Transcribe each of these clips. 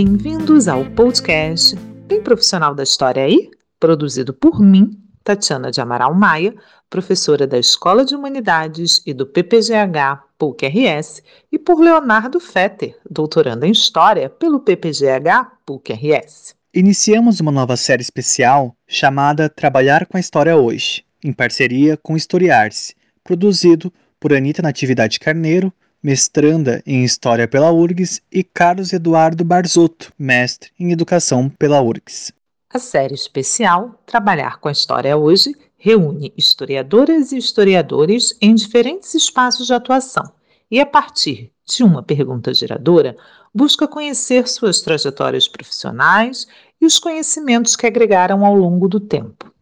Bem-vindos ao podcast Tem Profissional da História aí? Produzido por mim, Tatiana de Amaral Maia, professora da Escola de Humanidades e do PPGH PUC-RS, e por Leonardo Fetter, doutorando em História pelo PPGH PUC-RS. Iniciamos uma nova série especial chamada Trabalhar com a História Hoje, em parceria com Historiar-se, produzido por Anita Natividade Carneiro, mestranda em História pela URGS, e Carlos Eduardo Barzotto, mestre em Educação pela URGS. A série especial Trabalhar com a História Hoje reúne historiadoras e historiadores em diferentes espaços de atuação e, a partir de uma pergunta geradora, busca conhecer suas trajetórias profissionais e os conhecimentos que agregaram ao longo do tempo.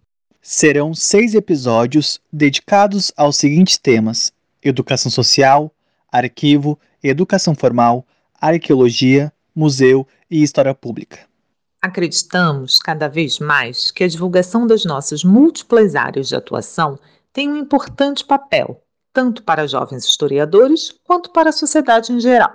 Serão seis episódios dedicados aos seguintes temas: educação social, arquivo, educação formal, arqueologia, museu e história pública. Acreditamos cada vez mais que a divulgação das nossas múltiplas áreas de atuação tem um importante papel, tanto para jovens historiadores quanto para a sociedade em geral.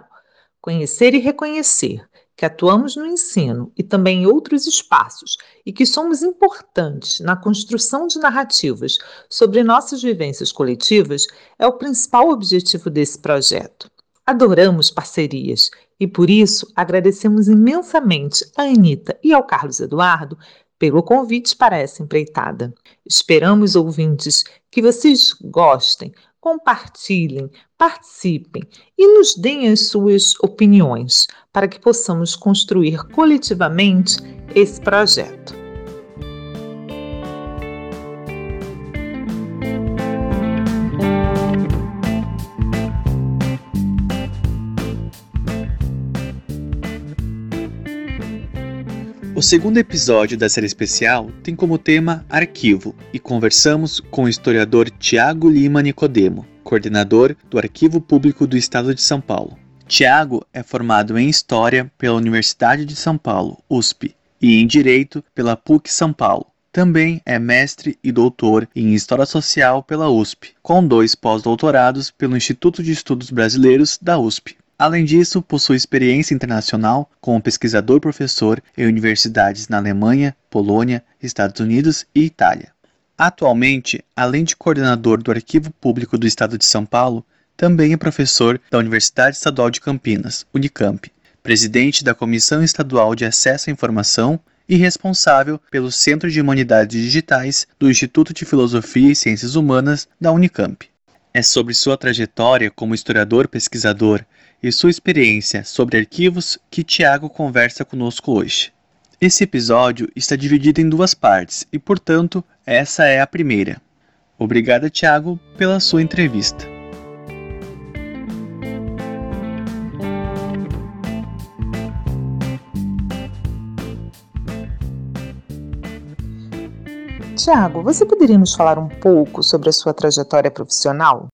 Conhecer e reconhecer que atuamos no ensino e também em outros espaços e que somos importantes na construção de narrativas sobre nossas vivências coletivas é o principal objetivo desse projeto. Adoramos parcerias e por isso agradecemos imensamente a Anitta e ao Carlos Eduardo pelo convite para essa empreitada. Esperamos, ouvintes, que vocês gostem, compartilhem, participem e nos deem as suas opiniões para que possamos construir coletivamente esse projeto. O segundo episódio da série especial tem como tema Arquivo e conversamos com o historiador Tiago Lima Nicodemo, coordenador do Arquivo Público do Estado de São Paulo. Tiago é formado em História pela Universidade de São Paulo, USP, e em Direito pela PUC São Paulo. Também é mestre e doutor em História Social pela USP, com dois pós-doutorados pelo Instituto de Estudos Brasileiros da USP. Além disso, possui experiência internacional como pesquisador-professor em universidades na Alemanha, Polônia, Estados Unidos e Itália. Atualmente, além de coordenador do Arquivo Público do Estado de São Paulo, também é professor da Universidade Estadual de Campinas, Unicamp, presidente da Comissão Estadual de Acesso à Informação e responsável pelo Centro de Humanidades Digitais do Instituto de Filosofia e Ciências Humanas da Unicamp. É sobre sua trajetória como historiador pesquisador e sua experiência sobre arquivos que Tiago conversa conosco hoje. Esse episódio está dividido em duas partes e, portanto, essa é a primeira. Obrigada, Tiago, pela sua entrevista. Tiago, você poderia nos falar um pouco sobre a sua trajetória profissional?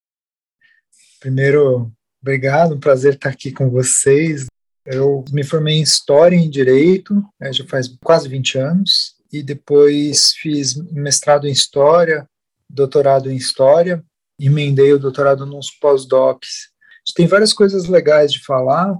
Primeiro, Obrigado, um prazer estar aqui com vocês. Eu me formei em História e em Direito, né, já faz quase 20 anos, e depois fiz mestrado em História, doutorado em História, emendei o doutorado nos pós-docs. Tem várias coisas legais de falar.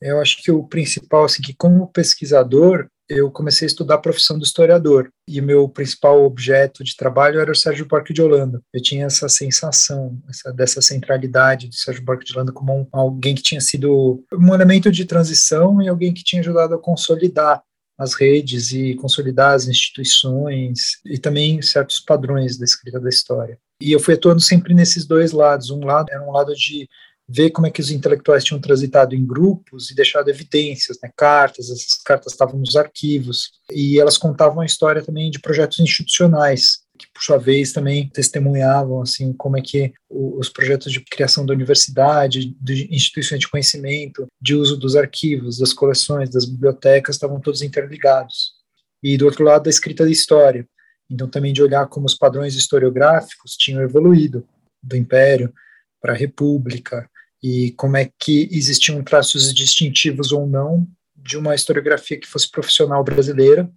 Eu acho que o principal, assim, que como pesquisador, eu comecei a estudar a profissão do historiador e meu principal objeto de trabalho era o Sérgio Buarque de Holanda. Eu tinha essa sensação essa, dessa centralidade do Sérgio Buarque de Holanda como um, alguém que tinha sido um elemento de transição e alguém que tinha ajudado a consolidar as redes e consolidar as instituições e também certos padrões da escrita da história. E eu fui atuando sempre nesses dois lados. Um lado era um lado de ver como é que os intelectuais tinham transitado em grupos e deixado evidências, né, cartas, essas cartas estavam nos arquivos, e elas contavam a história também de projetos institucionais, que por sua vez também testemunhavam assim como é que os projetos de criação da universidade, de instituições de conhecimento, de uso dos arquivos, das coleções, das bibliotecas estavam todos interligados. E do outro lado, a escrita da história. Então também de olhar como os padrões historiográficos tinham evoluído do Império para a República, e como é que existiam traços distintivos ou não de uma historiografia que fosse profissional brasileira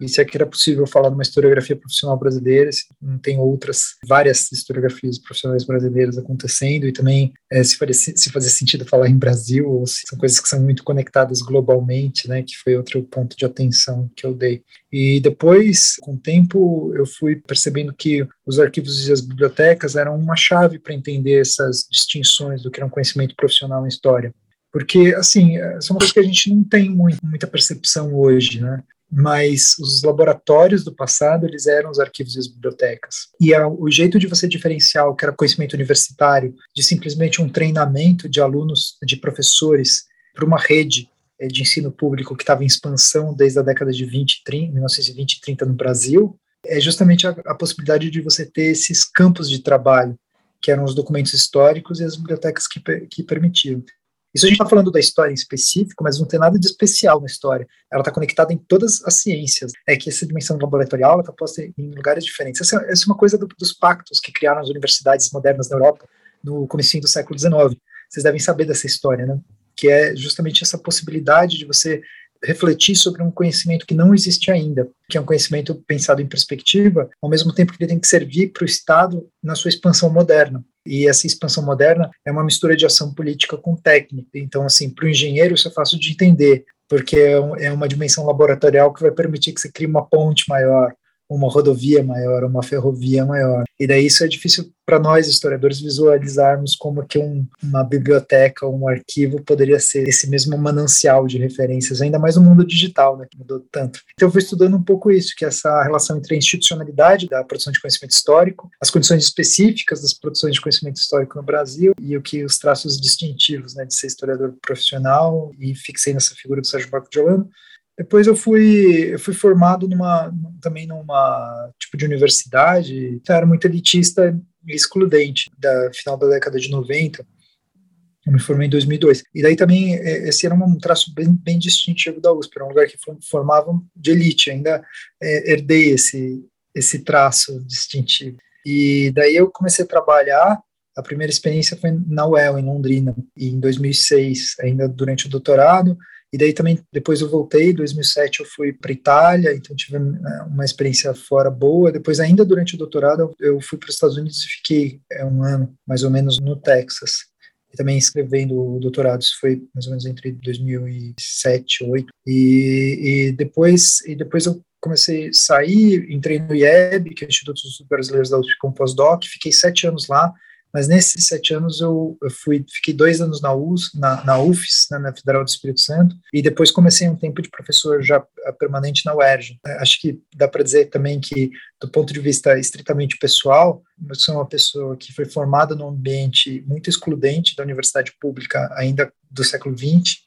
e se aqui era possível falar de uma historiografia profissional brasileira, se não tem outras, várias historiografias profissionais brasileiras acontecendo, e também é, se, fazia, se fazia sentido falar em Brasil, ou se são coisas que são muito conectadas globalmente, né, que foi outro ponto de atenção que eu dei. E depois, com o tempo, eu fui percebendo que os arquivos e as bibliotecas eram uma chave para entender essas distinções do que era um conhecimento profissional em história. Porque, assim, é uma coisa que a gente não tem muito, muita percepção hoje, né? Mas os laboratórios do passado, eles eram os arquivos e as bibliotecas. E a, o jeito de você diferenciar o que era conhecimento universitário de simplesmente um treinamento de alunos, de professores, para uma rede eh, de ensino público que estava em expansão desde a década de 20, 30, 1920 e 30 no Brasil, é justamente a, a possibilidade de você ter esses campos de trabalho, que eram os documentos históricos e as bibliotecas que, que permitiam. Isso a gente está falando da história em específico, mas não tem nada de especial na história. Ela está conectada em todas as ciências. É que essa dimensão laboratorial está posta em lugares diferentes. Essa, essa, é uma coisa do, dos pactos que criaram as universidades modernas na Europa no começo do século XIX. Vocês devem saber dessa história, né? Que é justamente essa possibilidade de você refletir sobre um conhecimento que não existe ainda, que é um conhecimento pensado em perspectiva, ao mesmo tempo que ele tem que servir para o Estado na sua expansão moderna. E essa expansão moderna é uma mistura de ação política com técnica. Então, assim, para o engenheiro isso é fácil de entender, porque é, é uma dimensão laboratorial que vai permitir que você crie uma ponte maior, uma rodovia maior, uma ferrovia maior. E daí isso é difícil para nós, historiadores, visualizarmos como que um, uma biblioteca, um arquivo poderia ser esse mesmo manancial de referências, ainda mais no mundo digital, né, que mudou tanto. Então eu fui estudando um pouco isso, que é essa relação entre a institucionalidade da produção de conhecimento histórico, as condições específicas das produções de conhecimento histórico no Brasil e o que os traços distintivos, né, de ser historiador profissional e fixei nessa figura do Sérgio Marco de Holanda, depois eu fui, eu fui formado numa, também numa tipo de universidade, então era muito elitista e excludente, da final da década de 90. Eu me formei em 2002. E daí também, é, esse era um traço bem, bem distintivo da USP, era um lugar que formavam de elite, ainda é, herdei esse, esse traço distintivo. E daí eu comecei a trabalhar, a primeira experiência foi na UEL, em Londrina, em 2006, ainda durante o doutorado, e daí também, depois eu voltei, em 2007 eu fui para Itália, então tive né, uma experiência fora boa. Depois, ainda durante o doutorado, eu fui para os Estados Unidos e fiquei é, um ano, mais ou menos, no Texas. E também escrevendo o doutorado, isso foi mais ou menos entre 2007 e 2008. E, e, depois, e depois eu comecei a sair, entrei no IEB, que é o Instituto Brasileiros da USP com pós-doc, fiquei sete anos lá, mas nesses sete anos eu, eu fui, fiquei dois anos na, US, na, na UFES, né, na Federal do Espírito Santo, e depois comecei um tempo de professor já eh, permanente na UERJ. É, acho que dá para dizer também que, do ponto de vista estritamente pessoal, eu sou uma pessoa que foi formada num ambiente muito excludente da universidade pública, ainda do século XX,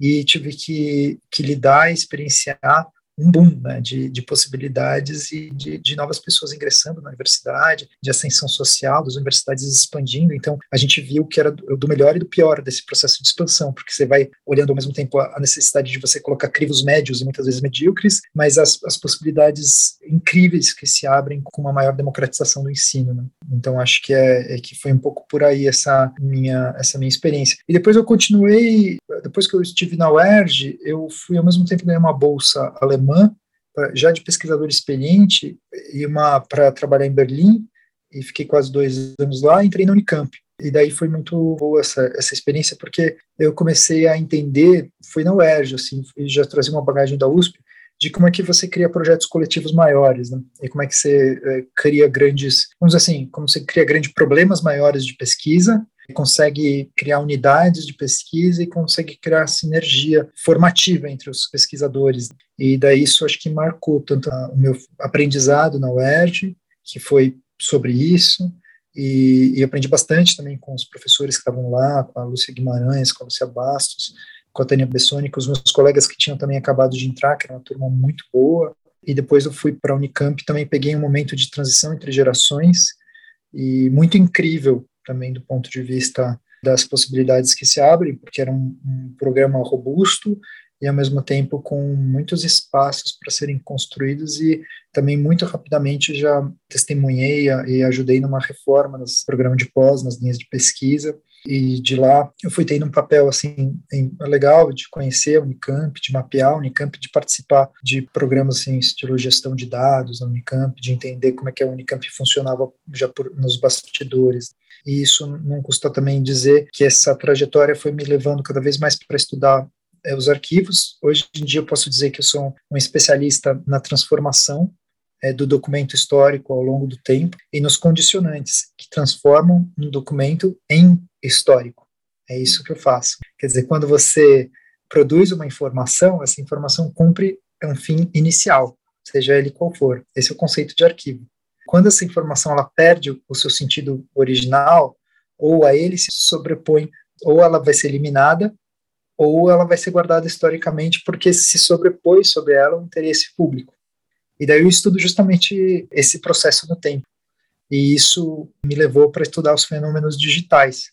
e tive que, que lidar e experienciar um boom né, de, de, possibilidades e de, de, novas pessoas ingressando na universidade, de ascensão social, das universidades expandindo. Então, a gente viu que era do, melhor e do pior desse processo de expansão, porque você vai olhando ao mesmo tempo a, a necessidade de você colocar crivos médios e muitas vezes medíocres, mas as, as possibilidades incríveis que se abrem com uma maior democratização do ensino. Né? Então, acho que é, é que foi um pouco por aí essa minha essa minha experiência. E depois eu continuei, depois que eu estive na UERJ, eu fui ao mesmo tempo ganhar uma bolsa alemã alemã, já de pesquisador experiente, e uma para trabalhar em Berlim, e fiquei quase dois anos lá, entrei na Unicamp. E daí foi muito boa essa, essa experiência, porque eu comecei a entender, foi na UERJ, assim, já trazia uma bagagem da USP, de como é que você cria projetos coletivos maiores, né? E como é que você é, cria grandes, vamos dizer assim, como você cria grandes problemas maiores de pesquisa consegue criar unidades de pesquisa e consegue criar sinergia formativa entre os pesquisadores. E daí isso acho que marcou tanto o meu aprendizado na UERJ, que foi sobre isso, e, e aprendi bastante também com os professores que estavam lá, com a Lúcia Guimarães, com a Lúcia Bastos, com a Tânia Bessoni, com os meus colegas que tinham também acabado de entrar, que era uma turma muito boa. E depois eu fui para a Unicamp, também peguei um momento de transição entre gerações, e muito incrível também do ponto de vista das possibilidades que se abrem, porque era um, um programa robusto e ao mesmo tempo com muitos espaços para serem construídos e também muito rapidamente já testemunhei e ajudei numa reforma nos programas de pós, nas linhas de pesquisa e de lá eu fui tendo um papel assim legal de conhecer a Unicamp, de mapear a Unicamp, de participar de programas assim, estilo gestão de dados na Unicamp, de entender como é que a Unicamp funcionava já por, nos bastidores. E isso não custa também dizer que essa trajetória foi me levando cada vez mais para estudar é, os arquivos. Hoje em dia eu posso dizer que eu sou um especialista na transformação é, do documento histórico ao longo do tempo e nos condicionantes que transformam um documento em histórico. É isso que eu faço. Quer dizer, quando você produz uma informação, essa informação cumpre um fim inicial, seja ele qual for. Esse é o conceito de arquivo. Quando essa informação ela perde o seu sentido original, ou a ele se sobrepõe, ou ela vai ser eliminada, ou ela vai ser guardada historicamente porque se sobrepõe sobre ela um interesse público. E daí eu estudo justamente esse processo no tempo. E isso me levou para estudar os fenômenos digitais,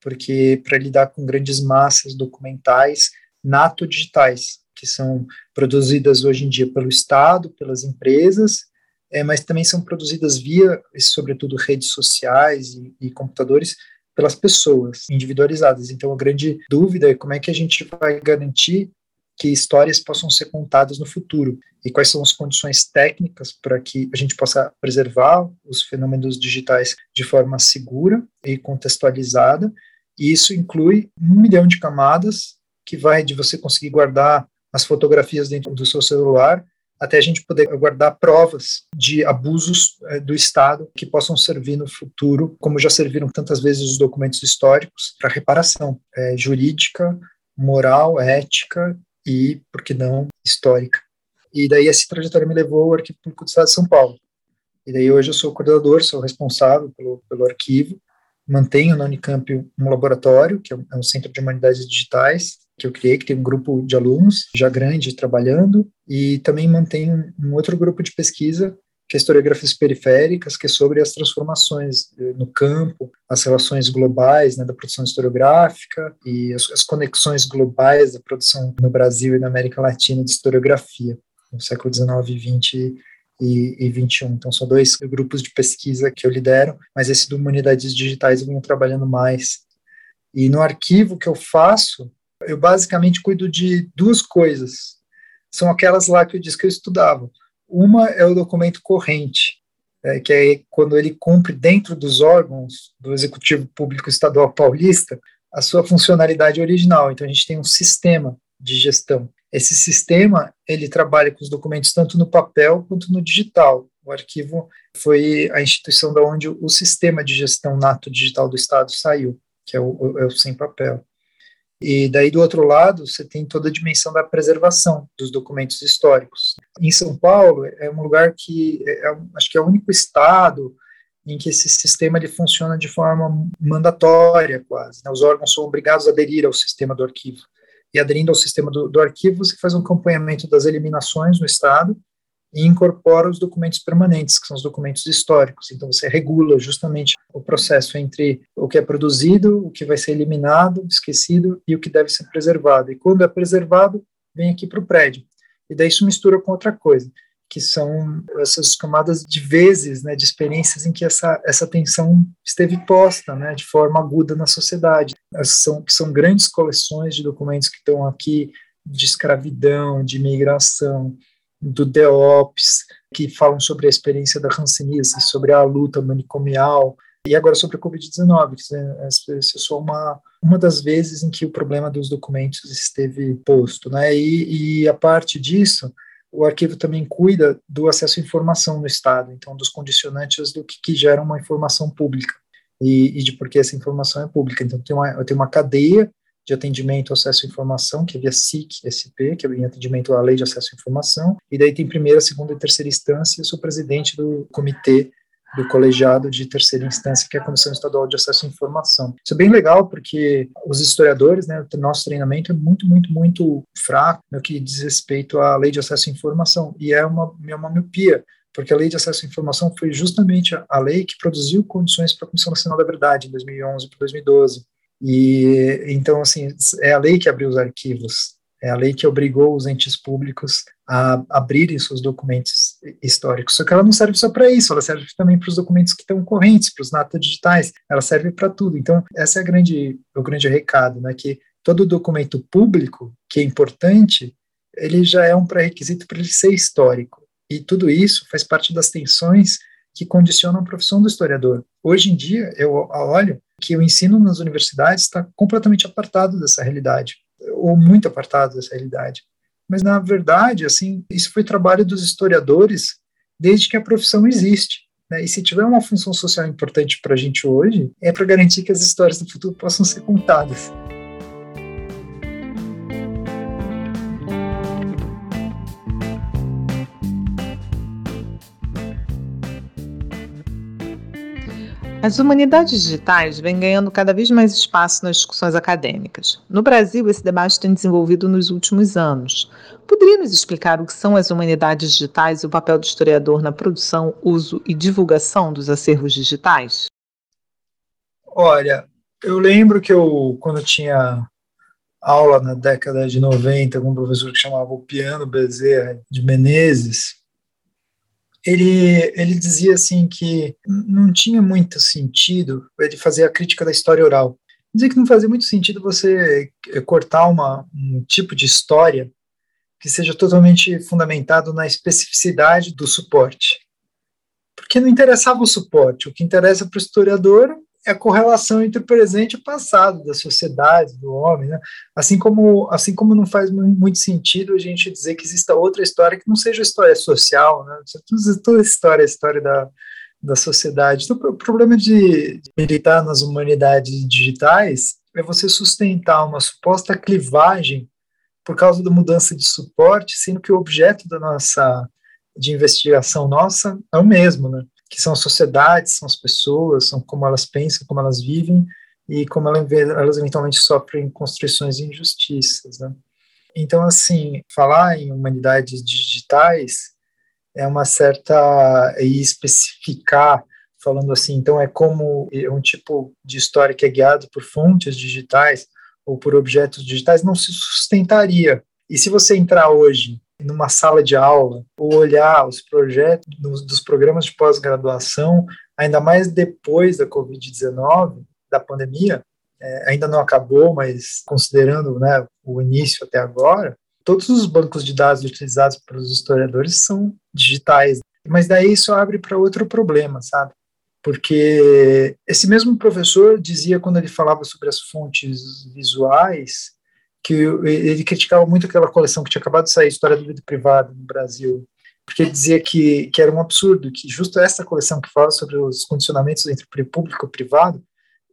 porque para lidar com grandes massas documentais nato-digitais, que são produzidas hoje em dia pelo Estado, pelas empresas, é, mas também são produzidas via, sobretudo, redes sociais e, e computadores, pelas pessoas individualizadas. Então, a grande dúvida é como é que a gente vai garantir que histórias possam ser contadas no futuro e quais são as condições técnicas para que a gente possa preservar os fenômenos digitais de forma segura e contextualizada. E isso inclui um milhão de camadas que vai de você conseguir guardar as fotografias dentro do seu celular até a gente poder guardar provas de abusos é, do Estado que possam servir no futuro, como já serviram tantas vezes os documentos históricos, para reparação é, jurídica, moral, ética e, por que não, histórica. E daí essa trajetória me levou ao Arquivo Público do Estado de São Paulo. E daí hoje eu sou coordenador, sou responsável pelo, pelo arquivo, mantenho na Unicamp um laboratório, que é um, é um centro de humanidades digitais, que eu criei, que tem um grupo de alunos já grande trabalhando, e também mantenho um outro grupo de pesquisa que é historiografias periféricas, que é sobre as transformações eh, no campo, as relações globais né, da produção historiográfica e as, as, conexões globais da produção no Brasil e na América Latina de historiografia, no século XIX, XX e, e 21. Então, são dois grupos de pesquisa que eu lidero, mas esse do Humanidades Digitais eu venho trabalhando mais. E no arquivo que eu faço, eu basicamente cuido de duas coisas. São aquelas lá que eu disse que eu estudava uma é o documento corrente, é, que é quando ele cumpre dentro dos órgãos do Executivo Público Estadual Paulista a sua funcionalidade original. Então a gente tem um sistema de gestão. Esse sistema ele trabalha com os documentos tanto no papel quanto no digital. O arquivo foi a instituição da onde o sistema de gestão nato digital do Estado saiu, que é o, é o sem papel. E daí, do outro lado, você tem toda a dimensão da preservação dos documentos históricos. Em São Paulo, é um lugar que é, é acho que é o único estado em que esse sistema ele funciona de forma mandatória, quase. Né? Os órgãos são obrigados a aderir ao sistema do arquivo. E aderindo ao sistema do, do arquivo, você faz um acompanhamento das eliminações no Estado e incorpora os documentos permanentes, que são os documentos históricos. Então, você regula justamente o processo entre o que é produzido, o que vai ser eliminado, esquecido e o que deve ser preservado. E quando é preservado, vem aqui para o prédio. E daí isso mistura com outra coisa, que são essas camadas de vezes, né, de experiências em que essa, essa tensão esteve posta, né, de forma aguda na sociedade. São, que são grandes coleções de documentos que estão aqui de escravidão, de imigração, do DEOPS, que falam sobre a experiência da hanseníase, sobre a luta manicomial, e agora sobre a Covid-19, que é só uma, uma das vezes em que o problema dos documentos esteve posto. Né? E, e a parte disso, o arquivo também cuida do acesso à informação no Estado, então dos condicionantes do que, que gera uma informação pública e, e de por que essa informação é pública. Então tem uma, tem uma cadeia de atendimento acesso à informação, que é via SIC, SP, que é em atendimento à lei de acesso à informação, e daí tem primeira, segunda e terceira instância, eu sou presidente do comitê do colegiado de terceira instância, que é a Comissão Estadual de Acesso à Informação. Isso é bem legal, porque os historiadores, né, o nosso treinamento é muito, muito, muito fraco no que diz respeito à lei de acesso à informação, e é uma, é uma miopia, porque a lei de acesso à informação foi justamente a lei que produziu condições para a Comissão Nacional da Verdade, em 2011 para 2012. E então, assim, é a lei que abriu os arquivos, é a lei que obrigou os entes públicos a abrirem seus documentos históricos. Só que ela não serve só para isso, ela serve também para os documentos que estão correntes, para os natas digitais, ela serve para tudo. Então, essa é a grande, o grande recado, né, que todo documento público, que é importante, ele já é um pré-requisito para ele ser histórico. E tudo isso faz parte das tensões que condicionam a profissão do historiador. Hoje em dia, eu olho que o ensino nas universidades está completamente apartado dessa realidade, ou muito apartado dessa realidade. Mas, na verdade, assim, isso foi trabalho dos historiadores desde que a profissão existe. Né? E se tiver uma função social importante para a gente hoje, é para garantir que as histórias do futuro possam ser contadas. As humanidades digitais vêm ganhando cada vez mais espaço nas discussões acadêmicas. No Brasil, esse debate tem desenvolvido nos últimos anos. Poderia nos explicar o que são as humanidades digitais e o papel do historiador na produção, uso e divulgação dos acervos digitais? Olha, eu lembro que eu, quando eu tinha aula na década de 90 com um professor que chamava o Piano Bezerra de Menezes, ele, ele dizia assim que não tinha muito sentido ele fazer a crítica da história oral. Dizia que não fazia muito sentido você eh, cortar uma, um tipo de história que seja totalmente fundamentado na especificidade do suporte. Porque não interessava o suporte, o que interessa para o historiador é a correlação entre o presente e o passado da sociedade, do homem, né? Assim como, assim como não faz muito sentido a gente dizer que exista outra história que não seja história social, né? Toda história é história da, da sociedade. Então, o problema de militar nas humanidades digitais é você sustentar uma suposta clivagem por causa da mudança de suporte, sendo que o objeto da nossa de investigação nossa é o mesmo, né? Que são as sociedades, são as pessoas, são como elas pensam, como elas vivem e como elas eventualmente sofrem construções de injustiças. Né? Então, assim, falar em humanidades digitais é uma certa. e especificar, falando assim, então é como um tipo de história que é guiado por fontes digitais ou por objetos digitais não se sustentaria. E se você entrar hoje numa sala de aula, ou olhar os projetos dos, dos programas de pós-graduação, ainda mais depois da Covid-19, da pandemia, é, ainda não acabou, mas considerando né, o início até agora, todos os bancos de dados utilizados pelos historiadores são digitais. Mas daí isso abre para outro problema, sabe? Porque esse mesmo professor dizia, quando ele falava sobre as fontes visuais, que ele criticava muito aquela coleção que tinha acabado de sair, História do Vida Privada, no Brasil, porque ele dizia que, que era um absurdo, que justo essa coleção que fala sobre os condicionamentos entre público e privado,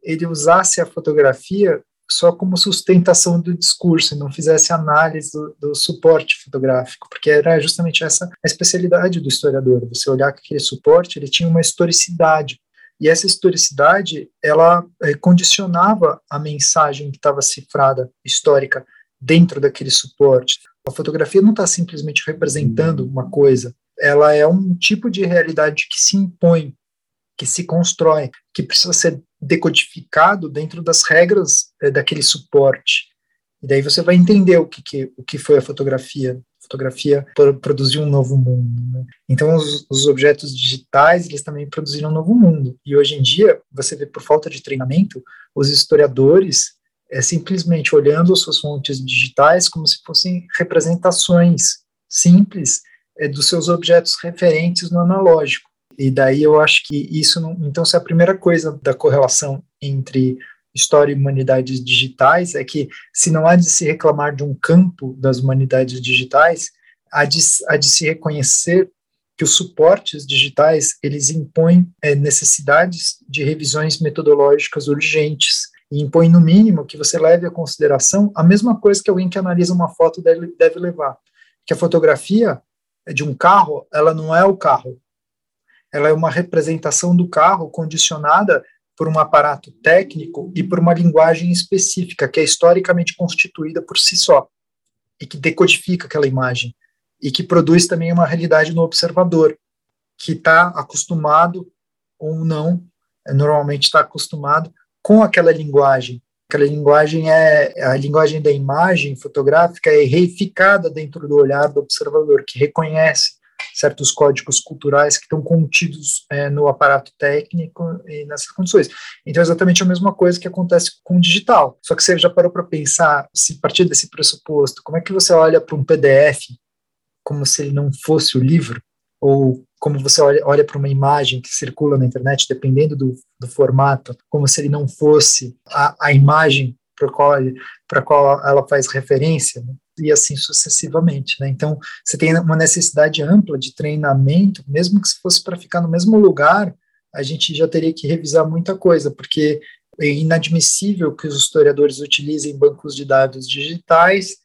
ele usasse a fotografia só como sustentação do discurso e não fizesse análise do, do, suporte fotográfico, porque era justamente essa a especialidade do historiador, você olhar que aquele suporte ele tinha uma historicidade, e essa historicidade, ela é, condicionava a mensagem que estava cifrada, histórica, dentro daquele suporte. A fotografia não está simplesmente representando uma coisa, ela é um tipo de realidade que se impõe, que se constrói, que precisa ser decodificado dentro das regras é, daquele suporte. E daí você vai entender o que, que, o que foi a fotografia fotografia produzir um novo mundo. Né? Então, os, os, objetos digitais, eles também produziram um novo mundo. E hoje em dia, você vê, por falta de treinamento, os historiadores é, simplesmente olhando as suas fontes digitais como se fossem representações simples é, dos seus objetos referentes no analógico. E daí eu acho que isso, não, então, se é a primeira coisa da correlação entre História e Humanidades Digitais é que, se não há de se reclamar de um campo das humanidades digitais, há de, há de se reconhecer que os suportes digitais eles impõem é, necessidades de revisões metodológicas urgentes e impõem no mínimo que você leve à consideração a mesma coisa que alguém que analisa uma foto deve, deve levar, que a fotografia de um carro ela não é o carro, ela é uma representação do carro condicionada por um aparato técnico e por uma linguagem específica, que é historicamente constituída por si só, e que decodifica aquela imagem, e que produz também uma realidade no observador, que está acostumado ou não, é, normalmente está acostumado com aquela linguagem. Aquela linguagem é a linguagem da imagem fotográfica é reificada dentro do olhar do observador, que reconhece certos códigos culturais que estão contidos é, no aparato técnico e nessas condições. Então, é exatamente a mesma coisa que acontece com o digital. Só que você já parou para pensar, se partir desse pressuposto, como é que você olha para um PDF como se ele não fosse o livro? Ou como você olha, olha para uma imagem que circula na internet, dependendo do, do formato, como se ele não fosse a, a imagem para qual, qual ela faz referência, né? E assim sucessivamente. Né? Então, você tem uma necessidade ampla de treinamento, mesmo que se fosse para ficar no mesmo lugar, a gente já teria que revisar muita coisa, porque é inadmissível que os historiadores utilizem bancos de dados digitais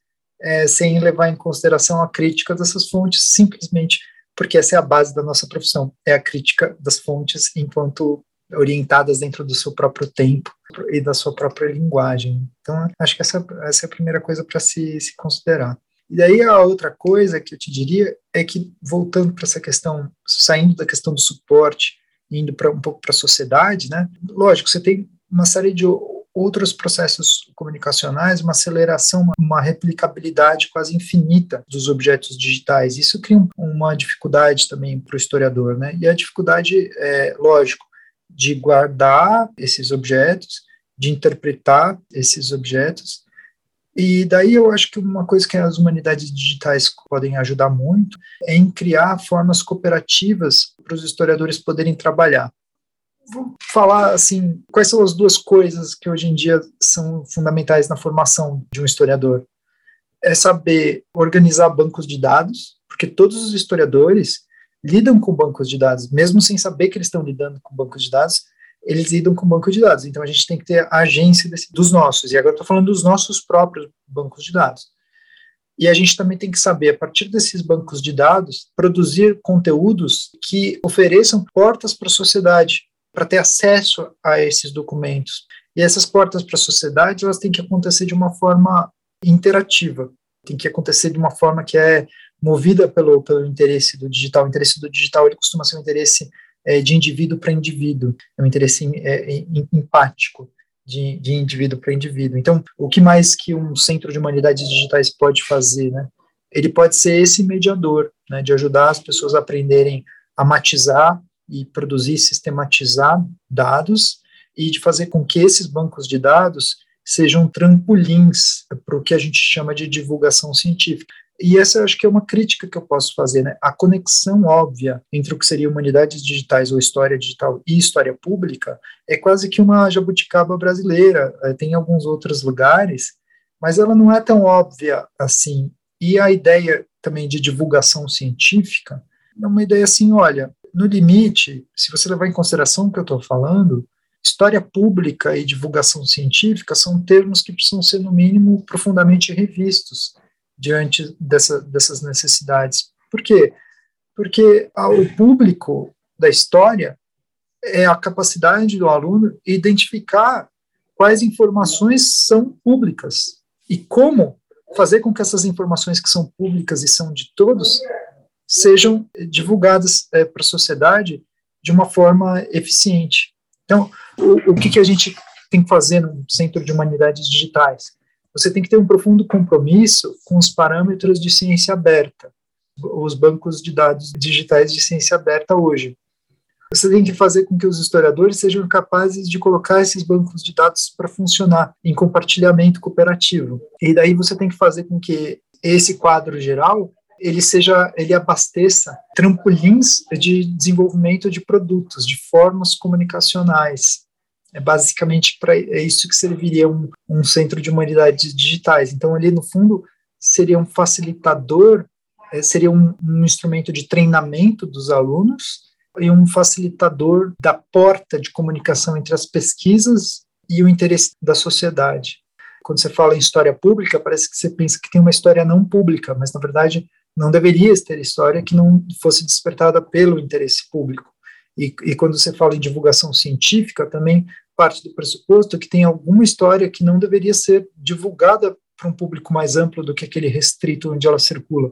é, sem levar em consideração a crítica dessas fontes, simplesmente porque essa é a base da nossa profissão, é a crítica das fontes enquanto orientadas dentro do seu próprio tempo e da sua própria linguagem. Então, acho que essa, essa é a primeira coisa para se, se considerar. E daí a outra coisa que eu te diria é que, voltando para essa questão, saindo da questão do suporte, indo para um pouco para a sociedade, né? Lógico, você tem uma série de outros processos comunicacionais, uma aceleração, uma replicabilidade quase infinita dos objetos digitais. Isso cria uma dificuldade também para o historiador, né? E a dificuldade, é, lógico, de guardar esses objetos, de interpretar esses objetos. E daí eu acho que uma coisa que as humanidades digitais podem ajudar muito é em criar formas cooperativas para os historiadores poderem trabalhar. Vou falar assim, quais são as duas coisas que hoje em dia são fundamentais na formação de um historiador? É saber organizar bancos de dados, porque todos os historiadores lidam com bancos de dados, mesmo sem saber que eles estão lidando com bancos de dados, eles lidam com banco de dados. Então a gente tem que ter a agência desse, dos nossos. E agora estou falando dos nossos próprios bancos de dados. E a gente também tem que saber, a partir desses bancos de dados, produzir conteúdos que ofereçam portas para a sociedade, para ter acesso a esses documentos. E essas portas para a sociedade, elas têm que acontecer de uma forma interativa, tem que acontecer de uma forma que é movida pelo, pelo interesse do digital. O interesse do digital ele costuma ser um interesse é, de indivíduo para indivíduo, é um interesse é, empático de, de indivíduo para indivíduo. Então, o que mais que um centro de humanidades digitais pode fazer, né? Ele pode ser esse mediador, né, de ajudar as pessoas a aprenderem a matizar e produzir, sistematizar dados e de fazer com que esses bancos de dados sejam trampolins para o que a gente chama de divulgação científica. E essa acho que é uma crítica que eu posso fazer, né? A conexão óbvia entre o que seria humanidades digitais ou história digital e história pública é quase que uma jabuticaba brasileira. É, tem alguns outros lugares, mas ela não é tão óbvia assim. E a ideia também de divulgação científica é uma ideia assim, olha, no limite, se você levar em consideração o que eu estou falando, história pública e divulgação científica são termos que precisam ser, no mínimo, profundamente revistos diante dessa, dessas necessidades. Por quê? Porque o público da história é a capacidade do aluno identificar quais informações são públicas e como fazer com que essas informações que são públicas e são de todos sejam divulgadas é, para a sociedade de uma forma eficiente. Então, o, o que, que a gente tem que fazer no Centro de Humanidades Digitais? Você tem que ter um profundo compromisso com os parâmetros de ciência aberta, os bancos de dados digitais de ciência aberta hoje. Você tem que fazer com que os historiadores sejam capazes de colocar esses bancos de dados para funcionar em compartilhamento cooperativo. E daí você tem que fazer com que esse quadro geral ele seja, ele abasteça trampolins de desenvolvimento de produtos, de formas comunicacionais, é basicamente para é isso que serviria um, um centro de humanidades digitais. Então, ali no fundo, seria um facilitador, é, seria um, um instrumento de treinamento dos alunos e um facilitador da porta de comunicação entre as pesquisas e o interesse da sociedade. Quando você fala em história pública, parece que você pensa que tem uma história não pública, mas na verdade não deveria ter história que não fosse despertada pelo interesse público. E, e, quando você fala em divulgação científica, também parte do pressuposto que tem alguma história que não deveria ser divulgada para um público mais amplo do que aquele restrito onde ela circula.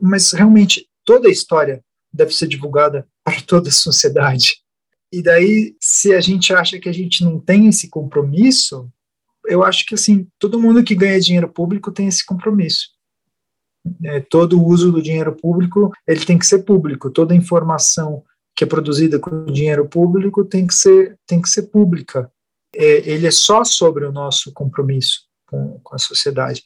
Mas realmente toda a história deve ser divulgada para toda a sociedade. E daí, se a gente acha que a gente não tem esse compromisso, eu acho que assim, todo mundo que ganha dinheiro público tem esse compromisso. é, todo o uso do dinheiro público ele tem que ser público, toda informação que é produzida com dinheiro público tem que ser, tem que ser pública. É, ele é só sobre o nosso compromisso com, com a sociedade.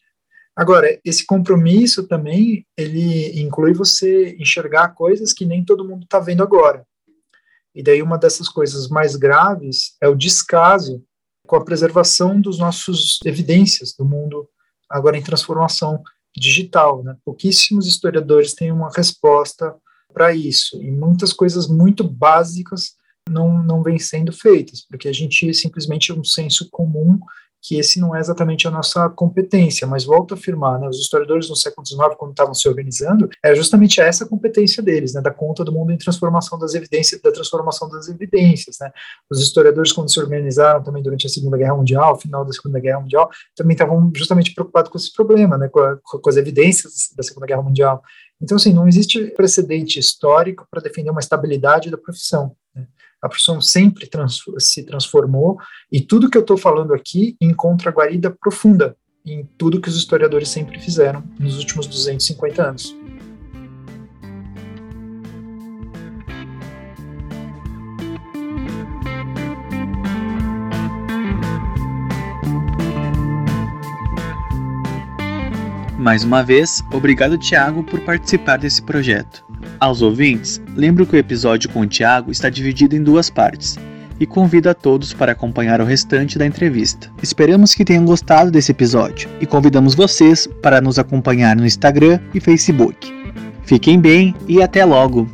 Agora, esse compromisso também, ele inclui você enxergar coisas que nem todo mundo está vendo agora. E daí uma dessas coisas mais graves é o descaso com a preservação dos nossos evidências do mundo agora em transformação digital. Né? Pouquíssimos historiadores têm uma resposta para isso, e muitas coisas muito básicas não, não vêm sendo feitas, porque a gente simplesmente é um senso comum que esse não é exatamente a nossa competência, mas volto a afirmar, né, os historiadores no século XIX, quando estavam se organizando, é justamente essa competência deles, né, da conta do mundo em transformação das evidências, da transformação das evidências, né. Os historiadores, quando se organizaram também durante a Segunda Guerra Mundial, final da Segunda Guerra Mundial, também estavam justamente preocupados com esse problema, né, com, a, com as evidências da Segunda Guerra Mundial. Então, assim, não existe precedente histórico para defender uma estabilidade da profissão. Né a profissão sempre trans, se transformou, e tudo que eu estou falando aqui encontra guarida profunda em tudo que os historiadores sempre fizeram nos últimos 250 anos. Mais uma vez, obrigado Tiago por participar desse projeto. Aos ouvintes, lembro que o episódio com o Tiago está dividido em duas partes e convido a todos para acompanhar o restante da entrevista. Esperamos que tenham gostado desse episódio e convidamos vocês para nos acompanhar no Instagram e Facebook. Fiquem bem e até logo!